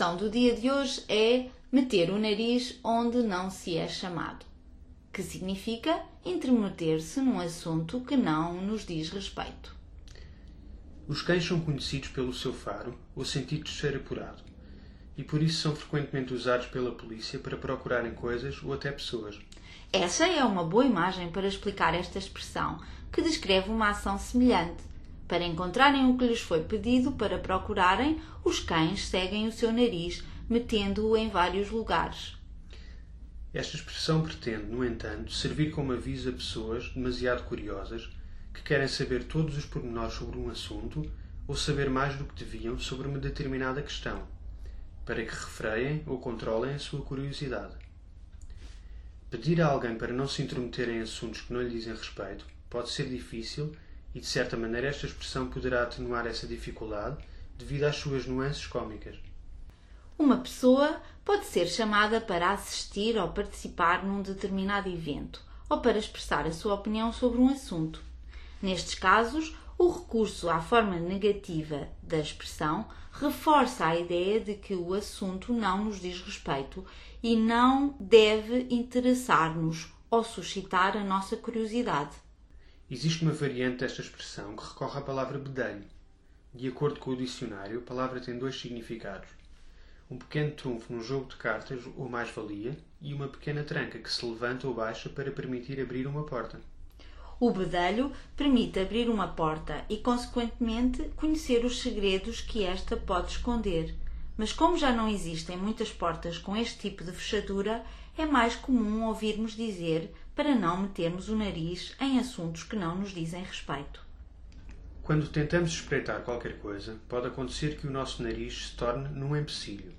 A expressão do dia de hoje é meter o nariz onde não se é chamado, que significa intermeter-se num assunto que não nos diz respeito. Os cães são conhecidos pelo seu faro ou sentido de cheiro apurado, e por isso são frequentemente usados pela polícia para procurarem coisas ou até pessoas. Essa é uma boa imagem para explicar esta expressão, que descreve uma ação semelhante. Para encontrarem o que lhes foi pedido para procurarem, os cães seguem o seu nariz metendo-o em vários lugares. Esta expressão pretende, no entanto, servir como aviso a pessoas demasiado curiosas que querem saber todos os pormenores sobre um assunto ou saber mais do que deviam sobre uma determinada questão, para que refreiem ou controlem a sua curiosidade. Pedir a alguém para não se intrometer em assuntos que não lhe dizem respeito pode ser difícil e, de certa maneira, esta expressão poderá atenuar essa dificuldade devido às suas nuances cômicas. Uma pessoa pode ser chamada para assistir ou participar num determinado evento ou para expressar a sua opinião sobre um assunto. Nestes casos, o recurso à forma negativa da expressão reforça a ideia de que o assunto não nos diz respeito e não deve interessar-nos ou suscitar a nossa curiosidade. Existe uma variante desta expressão que recorre à palavra bedelho. De acordo com o dicionário, a palavra tem dois significados um pequeno trunfo num jogo de cartas ou mais-valia e uma pequena tranca que se levanta ou baixa para permitir abrir uma porta. O bedelho permite abrir uma porta e, consequentemente, conhecer os segredos que esta pode esconder. Mas, como já não existem muitas portas com este tipo de fechadura, é mais comum ouvirmos dizer para não metermos o nariz em assuntos que não nos dizem respeito. Quando tentamos espreitar qualquer coisa, pode acontecer que o nosso nariz se torne num empecilho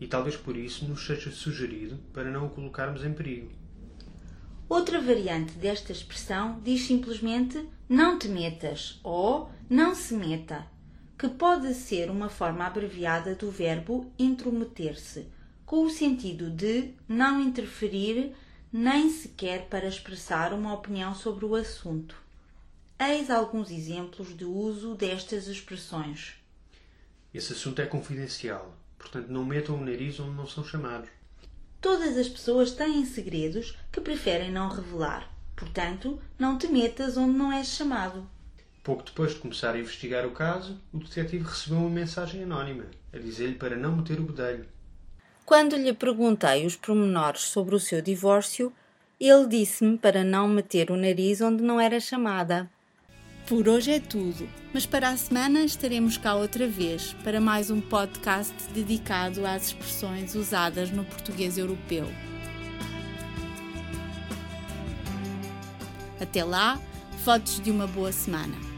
e talvez por isso nos seja sugerido para não o colocarmos em perigo. Outra variante desta expressão diz simplesmente não te metas ou não se meta, que pode ser uma forma abreviada do verbo intrometer-se, com o sentido de não interferir nem sequer para expressar uma opinião sobre o assunto. Eis alguns exemplos de uso destas expressões. Esse assunto é confidencial Portanto, não metam o nariz onde não são chamados. Todas as pessoas têm segredos que preferem não revelar. Portanto, não te metas onde não és chamado. Pouco depois de começar a investigar o caso, o detetive recebeu uma mensagem anónima a dizer-lhe para não meter o bedelho. Quando lhe perguntei os pormenores sobre o seu divórcio, ele disse-me para não meter o nariz onde não era chamada. Por hoje é tudo, mas para a semana estaremos cá outra vez para mais um podcast dedicado às expressões usadas no português europeu. Até lá, fotos de uma boa semana.